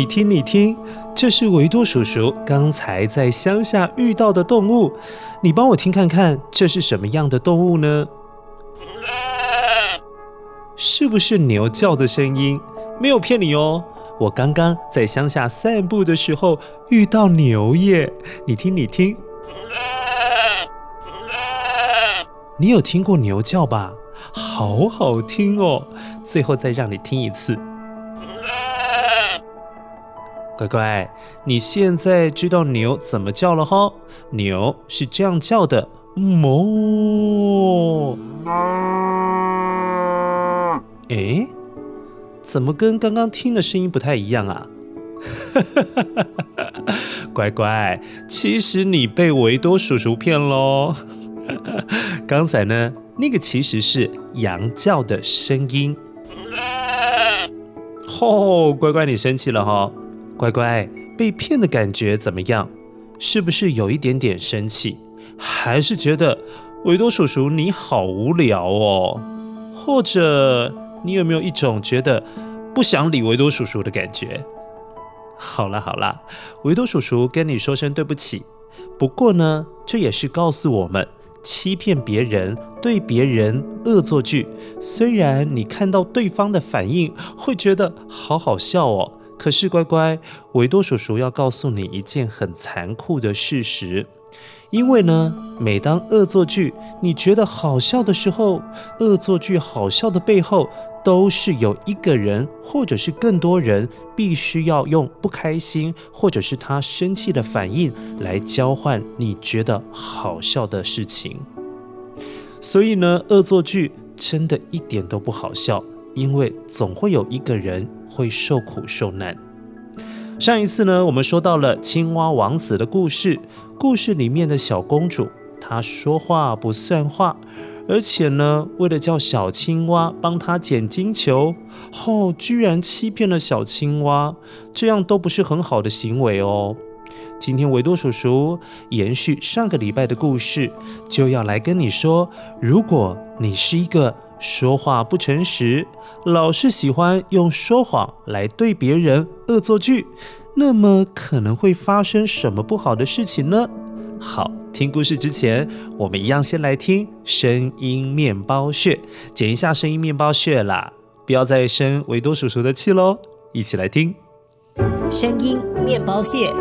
你听，你听，这是维多叔叔刚才在乡下遇到的动物。你帮我听看看，这是什么样的动物呢？是不是牛叫的声音？没有骗你哦，我刚刚在乡下散步的时候遇到牛耶。你听，你听，你有听过牛叫吧？好好听哦。最后再让你听一次。乖乖，你现在知道牛怎么叫了哈？牛是这样叫的，哞。诶，怎么跟刚刚听的声音不太一样啊？乖乖，其实你被维多叔叔骗喽。刚才呢，那个其实是羊叫的声音。哦，乖乖，你生气了哈？乖乖，被骗的感觉怎么样？是不是有一点点生气？还是觉得维多叔叔你好无聊哦？或者你有没有一种觉得不想理维多叔叔的感觉？好了好了，维多叔叔跟你说声对不起。不过呢，这也是告诉我们，欺骗别人、对别人恶作剧，虽然你看到对方的反应会觉得好好笑哦。可是乖乖，维多叔叔要告诉你一件很残酷的事实，因为呢，每当恶作剧你觉得好笑的时候，恶作剧好笑的背后，都是有一个人或者是更多人必须要用不开心或者是他生气的反应来交换你觉得好笑的事情。所以呢，恶作剧真的一点都不好笑。因为总会有一个人会受苦受难。上一次呢，我们说到了青蛙王子的故事。故事里面的小公主，她说话不算话，而且呢，为了叫小青蛙帮她捡金球，哦，居然欺骗了小青蛙，这样都不是很好的行为哦。今天维多叔叔延续上个礼拜的故事，就要来跟你说，如果你是一个说话不诚实，老是喜欢用说谎来对别人恶作剧，那么可能会发生什么不好的事情呢？好，听故事之前，我们一样先来听声音面包屑，剪一下声音面包屑啦，不要再生维多叔叔的气喽！一起来听声音面包屑。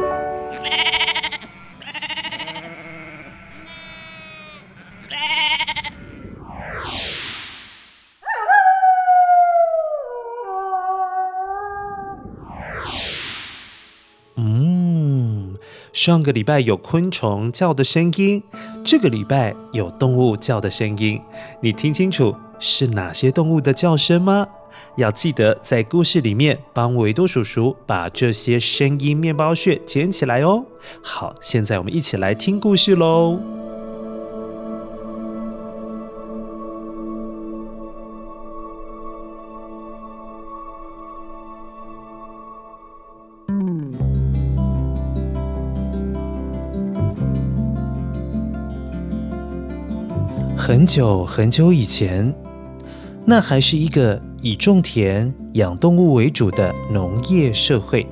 上个礼拜有昆虫叫的声音，这个礼拜有动物叫的声音，你听清楚是哪些动物的叫声吗？要记得在故事里面帮维多叔叔把这些声音面包屑捡起来哦。好，现在我们一起来听故事喽。很久很久以前，那还是一个以种田养动物为主的农业社会。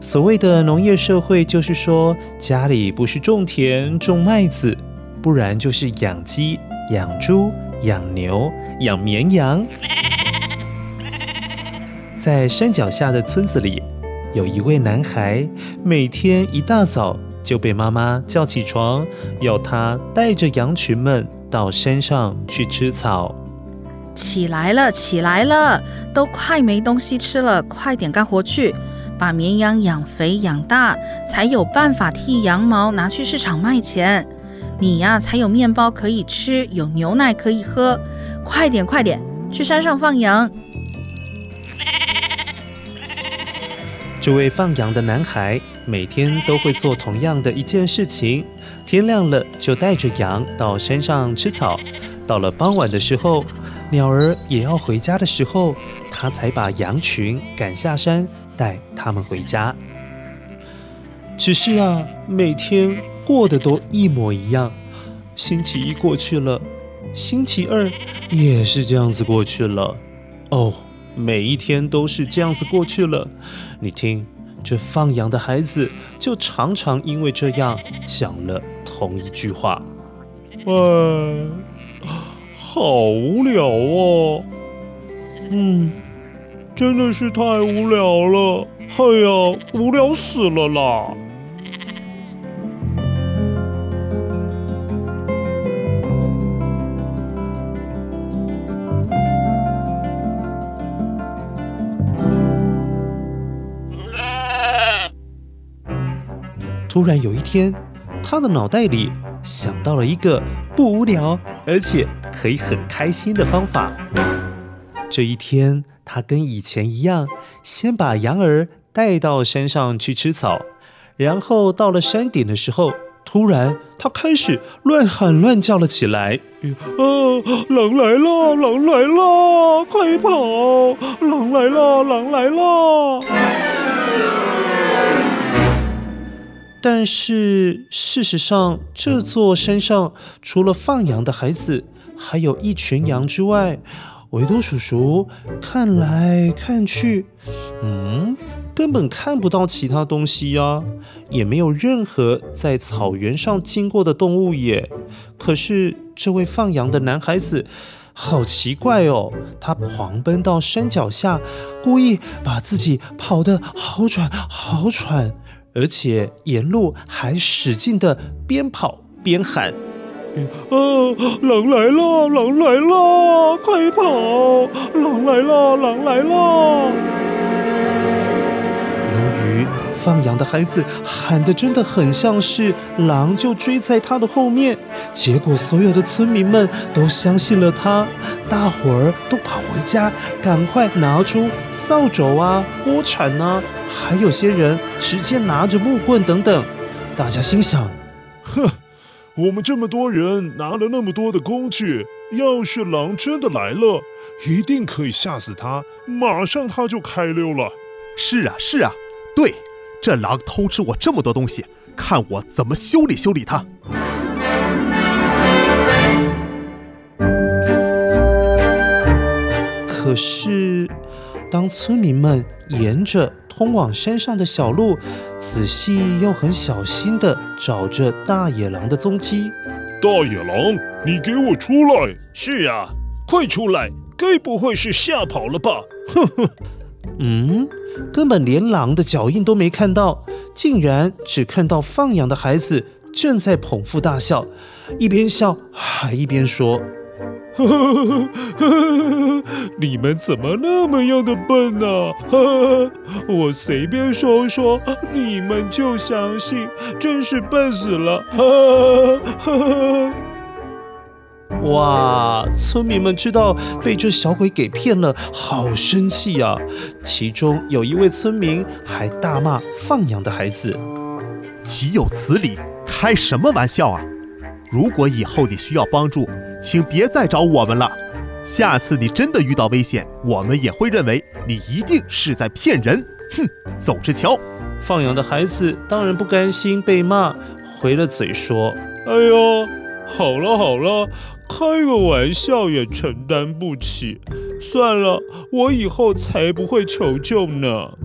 所谓的农业社会，就是说家里不是种田种麦子，不然就是养鸡、养猪、养牛、养绵羊。在山脚下的村子里，有一位男孩，每天一大早就被妈妈叫起床，要他带着羊群们到山上去吃草。起来了，起来了，都快没东西吃了，快点干活去，把绵羊养肥养大，才有办法替羊毛拿去市场卖钱。你呀，才有面包可以吃，有牛奶可以喝。快点，快点，去山上放羊。这位放羊的男孩每天都会做同样的一件事情，天亮了就带着羊到山上吃草，到了傍晚的时候，鸟儿也要回家的时候，他才把羊群赶下山，带他们回家。只是啊，每天过得都一模一样，星期一过去了，星期二也是这样子过去了，哦。每一天都是这样子过去了，你听，这放羊的孩子就常常因为这样讲了同一句话：“哎，好无聊哦，嗯，真的是太无聊了，哎呀，无聊死了啦。”突然有一天，他的脑袋里想到了一个不无聊而且可以很开心的方法。这一天，他跟以前一样，先把羊儿带到山上去吃草，然后到了山顶的时候，突然他开始乱喊乱叫了起来：“啊，狼来了！狼来了！快跑！狼来了！狼来了！”但是事实上，这座山上除了放羊的孩子，还有一群羊之外，维多叔叔看来看去，嗯，根本看不到其他东西呀，也没有任何在草原上经过的动物耶。可是这位放羊的男孩子，好奇怪哦，他狂奔到山脚下，故意把自己跑得好喘好喘。而且沿路还使劲的边跑边喊：“啊，狼来了！狼来了！快跑！狼来了！狼来了！”放羊的孩子喊得真的很像是狼，就追在他的后面。结果所有的村民们都相信了他，大伙儿都跑回家，赶快拿出扫帚啊、锅铲啊。还有些人直接拿着木棍等等，大家心想：哼，我们这么多人拿了那么多的工具，要是狼真的来了，一定可以吓死他，马上他就开溜了。是啊，是啊，对，这狼偷吃我这么多东西，看我怎么修理修理它。可是，当村民们沿着通往山上的小路，仔细又很小心地找着大野狼的踪迹。大野狼，你给我出来！是啊，快出来！该不会是吓跑了吧？哼哼，嗯，根本连狼的脚印都没看到，竟然只看到放羊的孩子正在捧腹大笑，一边笑还一边说。你们怎么那么样的笨呢？呵，我随便说说，你们就相信，真是笨死了！哇，村民们知道被这小鬼给骗了，好生气呀！其中有一位村民还大骂放羊的孩子：“岂有此理！开什么玩笑啊！”如果以后你需要帮助，请别再找我们了。下次你真的遇到危险，我们也会认为你一定是在骗人。哼，走着瞧。放羊的孩子当然不甘心被骂，回了嘴说：“哎呦，好了好了，开个玩笑也承担不起。算了，我以后才不会求救呢。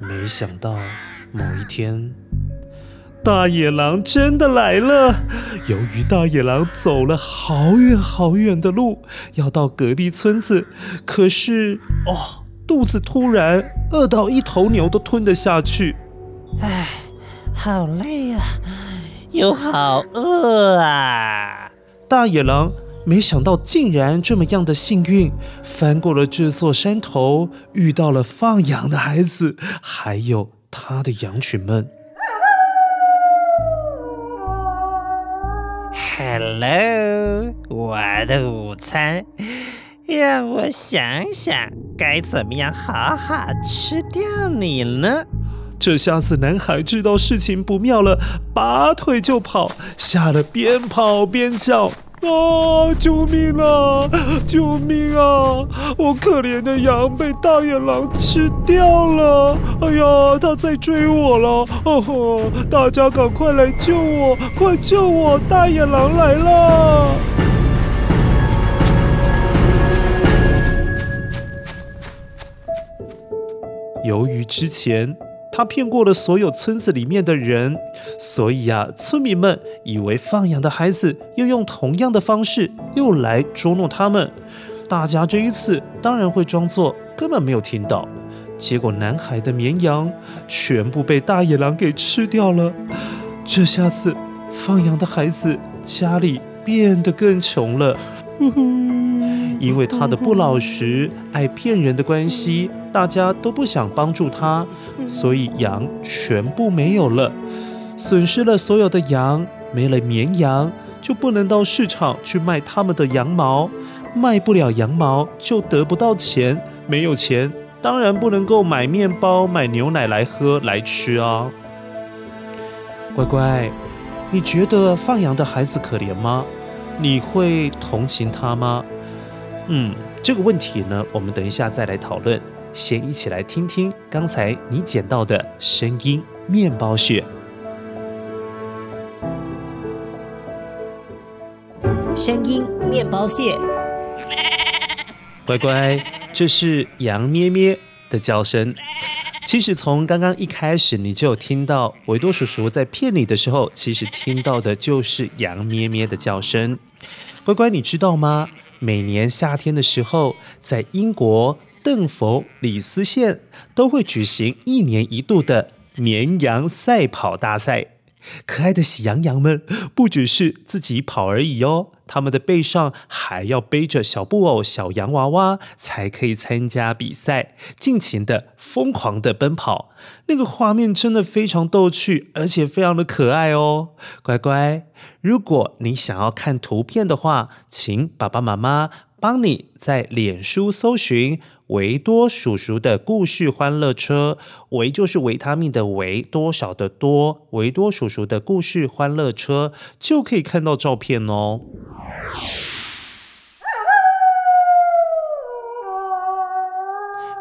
没想到某一天，大野狼真的来了。由于大野狼走了好远好远的路，要到隔壁村子，可是哦，肚子突然饿到一头牛都吞得下去。唉，好累呀，又好饿啊！大野狼没想到竟然这么样的幸运，翻过了这座山头，遇到了放羊的孩子，还有他的羊群们。Hello，我的午餐，让我想想该怎么样好好吃掉你呢？这下子男孩知道事情不妙了，拔腿就跑，吓得边跑边叫。啊！救命啊！救命啊！我可怜的羊被大野狼吃掉了！哎呀，他在追我了！哦吼！大家赶快来救我！快救我！大野狼来了！由于之前，他骗过了所有村子里面的人，所以啊，村民们以为放羊的孩子又用同样的方式又来捉弄他们。大家这一次当然会装作根本没有听到。结果，男孩的绵羊全部被大野狼给吃掉了。这下子，放羊的孩子家里变得更穷了。因为他的不老实、爱骗人的关系，大家都不想帮助他，所以羊全部没有了，损失了所有的羊，没了绵羊，就不能到市场去卖他们的羊毛，卖不了羊毛就得不到钱，没有钱，当然不能够买面包、买牛奶来喝来吃啊。乖乖，你觉得放羊的孩子可怜吗？你会同情他吗？嗯，这个问题呢，我们等一下再来讨论。先一起来听听刚才你捡到的声音面包屑。声音面包蟹。乖乖，这是羊咩咩的叫声。其实从刚刚一开始，你就有听到维多叔叔在骗你的时候，其实听到的就是羊咩咩的叫声。乖乖，你知道吗？每年夏天的时候，在英国邓佛里斯县都会举行一年一度的绵羊赛跑大赛。可爱的喜羊羊们不只是自己跑而已哦，他们的背上还要背着小布偶、小洋娃娃，才可以参加比赛，尽情的、疯狂的奔跑。那个画面真的非常逗趣，而且非常的可爱哦。乖乖，如果你想要看图片的话，请爸爸妈妈帮你在脸书搜寻。维多叔叔的故事欢乐车，维就是维他命的维，多少的多，维多叔叔的故事欢乐车就可以看到照片哦。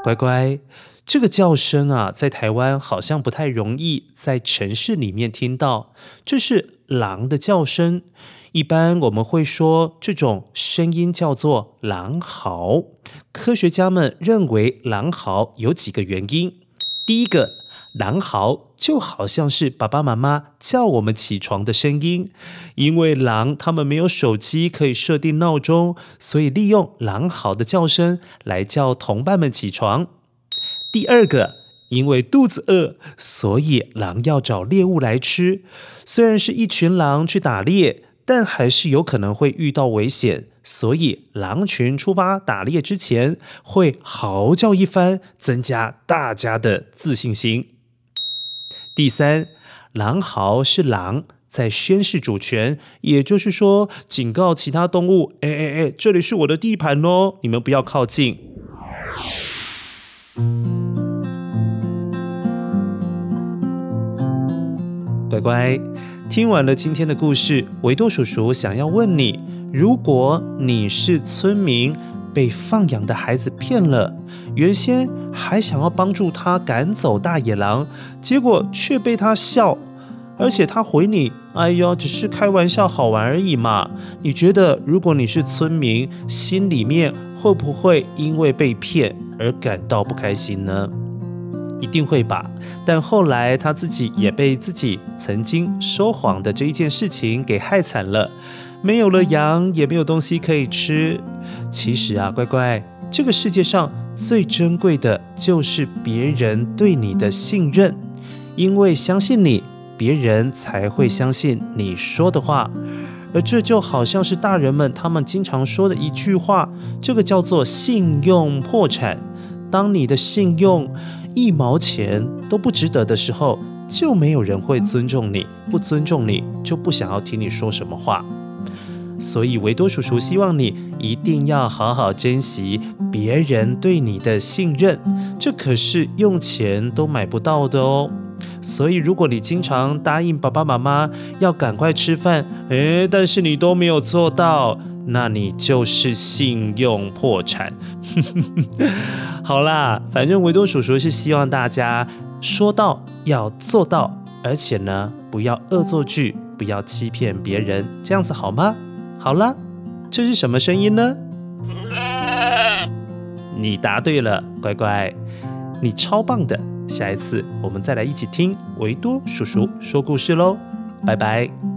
乖乖，这个叫声啊，在台湾好像不太容易在城市里面听到，这是狼的叫声。一般我们会说这种声音叫做狼嚎。科学家们认为狼嚎有几个原因。第一个，狼嚎就好像是爸爸妈妈叫我们起床的声音，因为狼他们没有手机可以设定闹钟，所以利用狼嚎的叫声来叫同伴们起床。第二个，因为肚子饿，所以狼要找猎物来吃。虽然是一群狼去打猎。但还是有可能会遇到危险，所以狼群出发打猎之前会嚎叫一番，增加大家的自信心。第三，狼嚎是狼在宣示主权，也就是说警告其他动物：“哎哎哎，这里是我的地盘哦，你们不要靠近。”乖乖。听完了今天的故事，维多叔叔想要问你：如果你是村民，被放养的孩子骗了，原先还想要帮助他赶走大野狼，结果却被他笑，而且他回你：“哎呦，只是开玩笑，好玩而已嘛。”你觉得，如果你是村民，心里面会不会因为被骗而感到不开心呢？一定会吧。但后来他自己也被自己曾经说谎的这一件事情给害惨了。没有了羊，也没有东西可以吃。其实啊，乖乖，这个世界上最珍贵的就是别人对你的信任，因为相信你，别人才会相信你说的话。而这就好像是大人们他们经常说的一句话，这个叫做“信用破产”。当你的信用一毛钱都不值得的时候，就没有人会尊重你，不尊重你，就不想要听你说什么话。所以维多叔叔希望你一定要好好珍惜别人对你的信任，这可是用钱都买不到的哦。所以如果你经常答应爸爸妈妈要赶快吃饭，诶，但是你都没有做到，那你就是信用破产。好啦，反正维多叔叔是希望大家说到要做到，而且呢，不要恶作剧，不要欺骗别人，这样子好吗？好了，这是什么声音呢？你答对了，乖乖，你超棒的！下一次我们再来一起听维多叔叔说故事喽，拜拜。